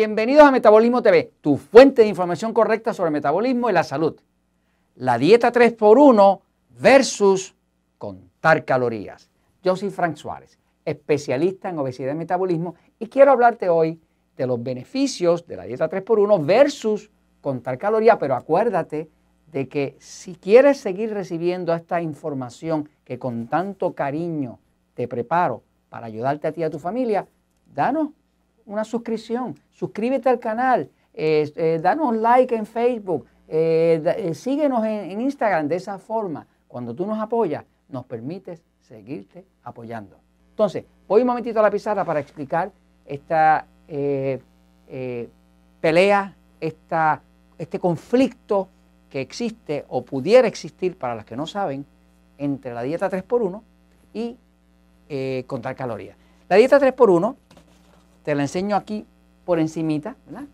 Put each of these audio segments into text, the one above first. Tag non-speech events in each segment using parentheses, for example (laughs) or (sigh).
Bienvenidos a Metabolismo TV, tu fuente de información correcta sobre metabolismo y la salud. La dieta 3x1 versus contar calorías. Yo soy Frank Suárez, especialista en obesidad y metabolismo, y quiero hablarte hoy de los beneficios de la dieta 3x1 versus contar calorías, pero acuérdate de que si quieres seguir recibiendo esta información que con tanto cariño te preparo para ayudarte a ti y a tu familia, danos una suscripción, suscríbete al canal, eh, eh, danos like en Facebook, eh, síguenos en, Instagram. De esa forma, cuando tú nos apoyas, nos permites seguirte apoyando. Entonces, voy un momentito a la pizarra para explicar esta pelea, esta, este conflicto que existe o pudiera existir para los que no saben entre la dieta 3x1 y contar calorías. La dieta 3x1 te la enseño aquí por encimita, ¿verdad?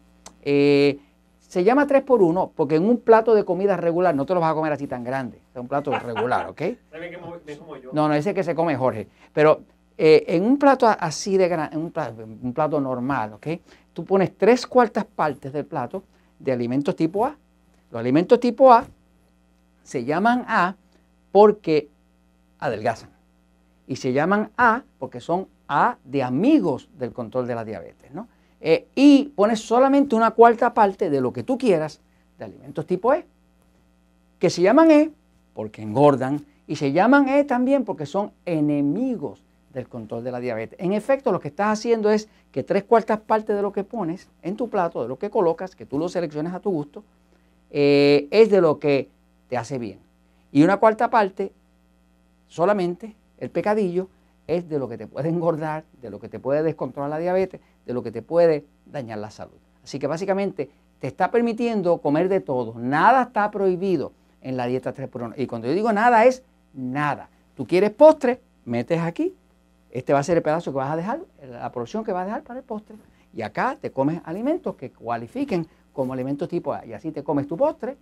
Eh, se llama 3 por 1 porque en un plato de comida regular no te lo vas a comer así tan grande. Es un plato regular, ¿ok? (laughs) No, no, ese que se come Jorge. Pero eh, en un plato así de grande, un plato, un plato normal, ¿ok? Tú pones tres cuartas partes del plato de alimentos tipo A. Los alimentos tipo A se llaman A porque adelgazan. Y se llaman A porque son a de amigos del control de la diabetes. ¿no? Eh, y pones solamente una cuarta parte de lo que tú quieras de alimentos tipo E, que se llaman E porque engordan y se llaman E también porque son enemigos del control de la diabetes. En efecto, lo que estás haciendo es que tres cuartas partes de lo que pones en tu plato, de lo que colocas, que tú lo selecciones a tu gusto, eh, es de lo que te hace bien. Y una cuarta parte, solamente el pecadillo, es de lo que te puede engordar, de lo que te puede descontrolar la diabetes, de lo que te puede dañar la salud. Así que básicamente te está permitiendo comer de todo. Nada está prohibido en la dieta 3x1. Y cuando yo digo nada es nada. Tú quieres postre, metes aquí. Este va a ser el pedazo que vas a dejar, la porción que vas a dejar para el postre. Y acá te comes alimentos que cualifiquen como alimentos tipo A. Y así te comes tu postre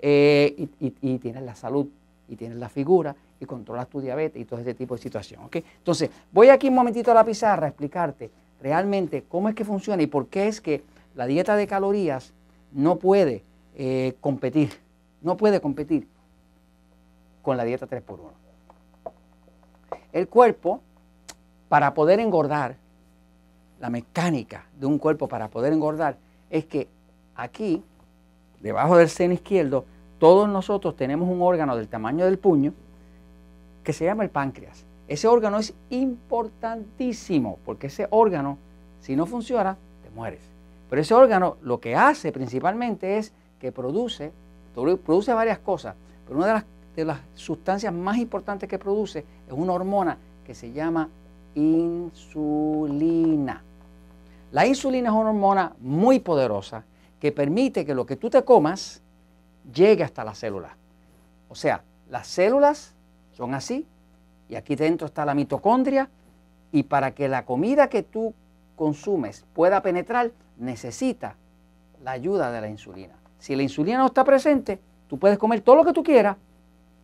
eh, y tienes la salud y tienes la figura y controlas tu diabetes y todo ese tipo de situación. Entonces, voy aquí un momentito a la pizarra a explicarte realmente cómo es que funciona y por qué es que la dieta de calorías no puede eh, competir, no puede competir con la dieta 3x1. El cuerpo, para poder engordar, la mecánica de un cuerpo para poder engordar es que aquí, debajo del seno izquierdo, todos nosotros tenemos un órgano del tamaño del puño que se llama el páncreas. Ese órgano es importantísimo porque ese órgano, si no funciona, te mueres. Pero ese órgano lo que hace principalmente es que produce, produce varias cosas, pero una de las, de las sustancias más importantes que produce es una hormona que se llama insulina. La insulina es una hormona muy poderosa que permite que lo que tú te comas llegue hasta las células. O sea, las células son así y aquí dentro está la mitocondria y para que la comida que tú consumes pueda penetrar necesita la ayuda de la insulina. Si la insulina no está presente, tú puedes comer todo lo que tú quieras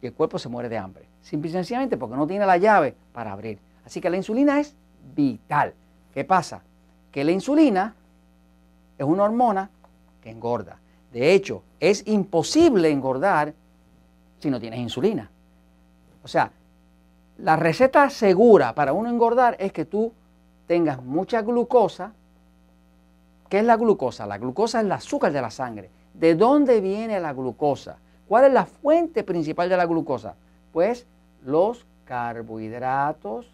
y el cuerpo se muere de hambre. Simple y sencillamente porque no tiene la llave para abrir. Así que la insulina es vital. ¿Qué pasa? Que la insulina es una hormona que engorda. De hecho, es imposible engordar si no tienes insulina. O sea, la receta segura para uno engordar es que tú tengas mucha glucosa. ¿Qué es la glucosa? La glucosa es el azúcar de la sangre. ¿De dónde viene la glucosa? ¿Cuál es la fuente principal de la glucosa? Pues los carbohidratos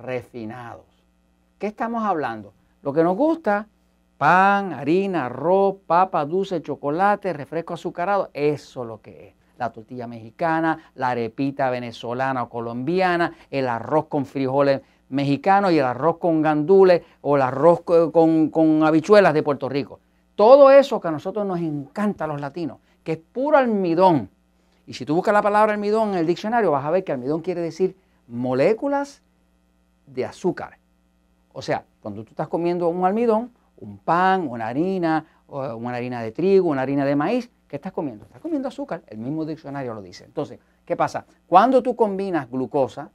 refinados. ¿Qué estamos hablando? Lo que nos gusta pan, harina, arroz, papa, dulce, chocolate, refresco azucarado, eso es lo que es. La tortilla mexicana, la arepita venezolana o colombiana, el arroz con frijoles mexicanos y el arroz con gandules o el arroz con, con habichuelas de Puerto Rico. Todo eso que a nosotros nos encanta a los latinos, que es puro almidón. Y si tú buscas la palabra almidón en el diccionario, vas a ver que almidón quiere decir moléculas de azúcar. O sea, cuando tú estás comiendo un almidón, un pan, una harina, una harina de trigo, una harina de maíz, ¿qué estás comiendo? Estás comiendo azúcar, el mismo diccionario lo dice. Entonces, ¿qué pasa? Cuando tú combinas glucosa,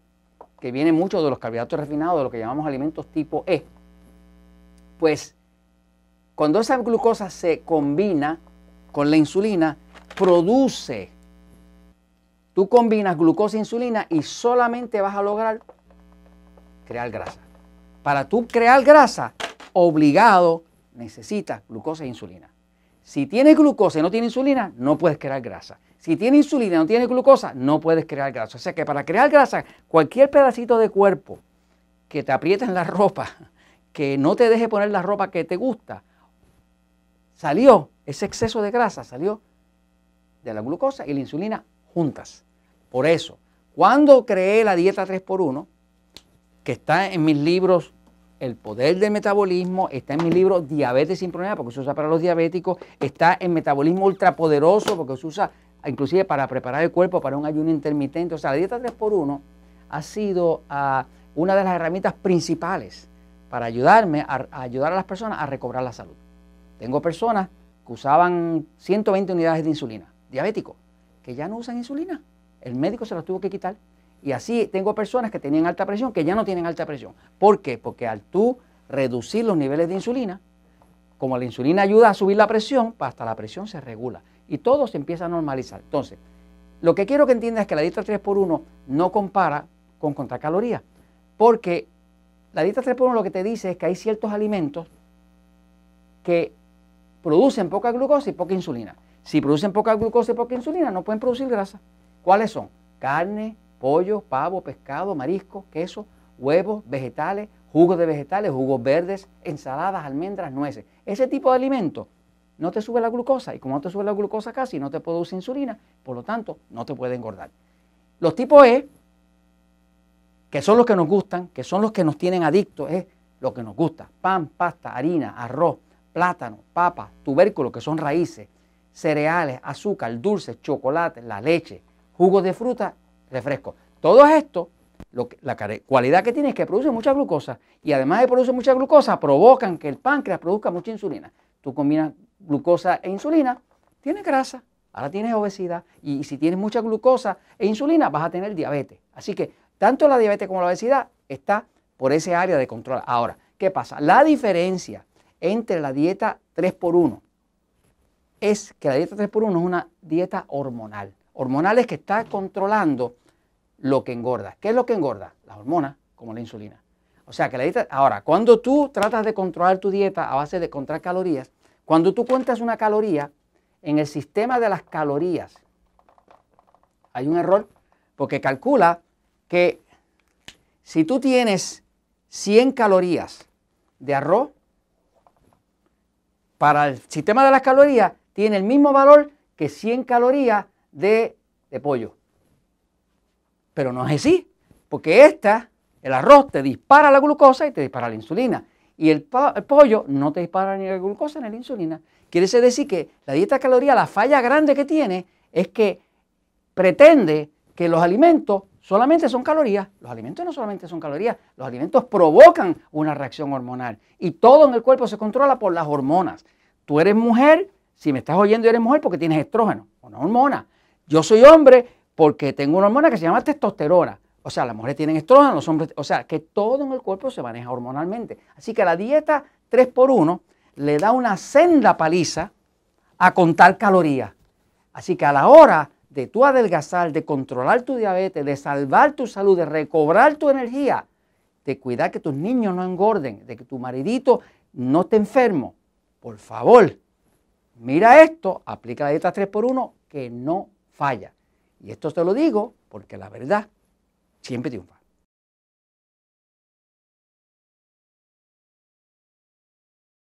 que viene mucho de los carbohidratos refinados, de lo que llamamos alimentos tipo E, pues cuando esa glucosa se combina con la insulina, produce. Tú combinas glucosa e insulina y solamente vas a lograr crear grasa. Para tú crear grasa, obligado necesitas glucosa e insulina. Si tienes glucosa y no tienes insulina, no puedes crear grasa. Si tienes insulina y no tienes glucosa, no puedes crear grasa. O sea que para crear grasa, cualquier pedacito de cuerpo que te apriete en la ropa, (laughs) que no te deje poner la ropa que te gusta, salió, ese exceso de grasa salió de la glucosa y la insulina juntas. Por eso, cuando creé la dieta 3x1, que está en mis libros El poder del metabolismo, está en mi libro Diabetes sin problema, porque se usa para los diabéticos, está en Metabolismo ultrapoderoso, porque se usa inclusive para preparar el cuerpo para un ayuno intermitente. O sea, la dieta 3x1 ha sido ah, una de las herramientas principales para ayudarme a, ayudar a las personas a recobrar la salud. Tengo personas que usaban 120 unidades de insulina, diabéticos, que ya no usan insulina. El médico se las tuvo que quitar. Y así tengo personas que tenían alta presión que ya no tienen alta presión. ¿Por qué? Porque al tú reducir los niveles de insulina, como la insulina ayuda a subir la presión, pues hasta la presión se regula y todo se empieza a normalizar. Entonces, lo que quiero que entiendas es que la dieta 3x1 no compara con contracalorías, porque la dieta 3x1 lo que te dice es que hay ciertos alimentos que producen poca glucosa y poca insulina. Si producen poca glucosa y poca insulina, no pueden producir grasa. ¿Cuáles son? Carne, pollo, pavo, pescado, marisco, queso, huevos, vegetales, jugos de vegetales, jugos verdes, ensaladas, almendras, nueces. Ese tipo de alimentos no te sube la glucosa y como no te sube la glucosa casi, no te produce insulina, por lo tanto, no te puede engordar. Los tipos E, que son los que nos gustan, que son los que nos tienen adictos, es lo que nos gusta. Pan, pasta, harina, arroz, plátano, papa, tubérculos, que son raíces, cereales, azúcar, dulces, chocolate, la leche, jugos de fruta, refresco. Todo esto, la cualidad que tiene es que produce mucha glucosa y además de producir mucha glucosa, provocan que el páncreas produzca mucha insulina. Tú combinas glucosa e insulina, tienes grasa, ahora tienes obesidad y si tienes mucha glucosa e insulina vas a tener diabetes. Así que tanto la diabetes como la obesidad está por ese área de control. Ahora, ¿qué pasa? La diferencia entre la dieta 3x1 es que la dieta 3x1 es una dieta hormonal. Hormonal es que está controlando lo que engorda. ¿Qué es lo que engorda? Las hormonas, como la insulina. O sea que la dieta, ahora, cuando tú tratas de controlar tu dieta a base de contar calorías, cuando tú cuentas una caloría, en el sistema de las calorías hay un error porque calcula que si tú tienes 100 calorías de arroz, para el sistema de las calorías tiene el mismo valor que 100 calorías de, pollo. Pero no es así, porque esta, el arroz, te dispara la glucosa y te dispara la insulina. Y el, pollo no te dispara ni la glucosa ni la insulina. Quiere decir que la dieta caloría, la falla grande que tiene es que pretende que los alimentos solamente son calorías. Los alimentos no solamente son calorías, los alimentos provocan una reacción hormonal. Y todo en el cuerpo se controla por las hormonas. Tú eres mujer, si me estás oyendo, eres mujer porque tienes estrógeno, una hormona. Yo soy hombre porque tengo una hormona que se llama testosterona. O sea, las mujeres tienen estrógeno, los hombres, o sea, que todo en el cuerpo se maneja hormonalmente. Así que la dieta 3x1 le da una senda paliza a contar calorías. Así que a la hora de tú adelgazar, de controlar tu diabetes, de salvar tu salud, de recobrar tu energía, de cuidar que tus niños no engorden, de que tu maridito no esté enfermo, por favor, mira esto, aplica la dieta 3x1 que no falla. Y esto te lo digo porque la verdad siempre triunfa.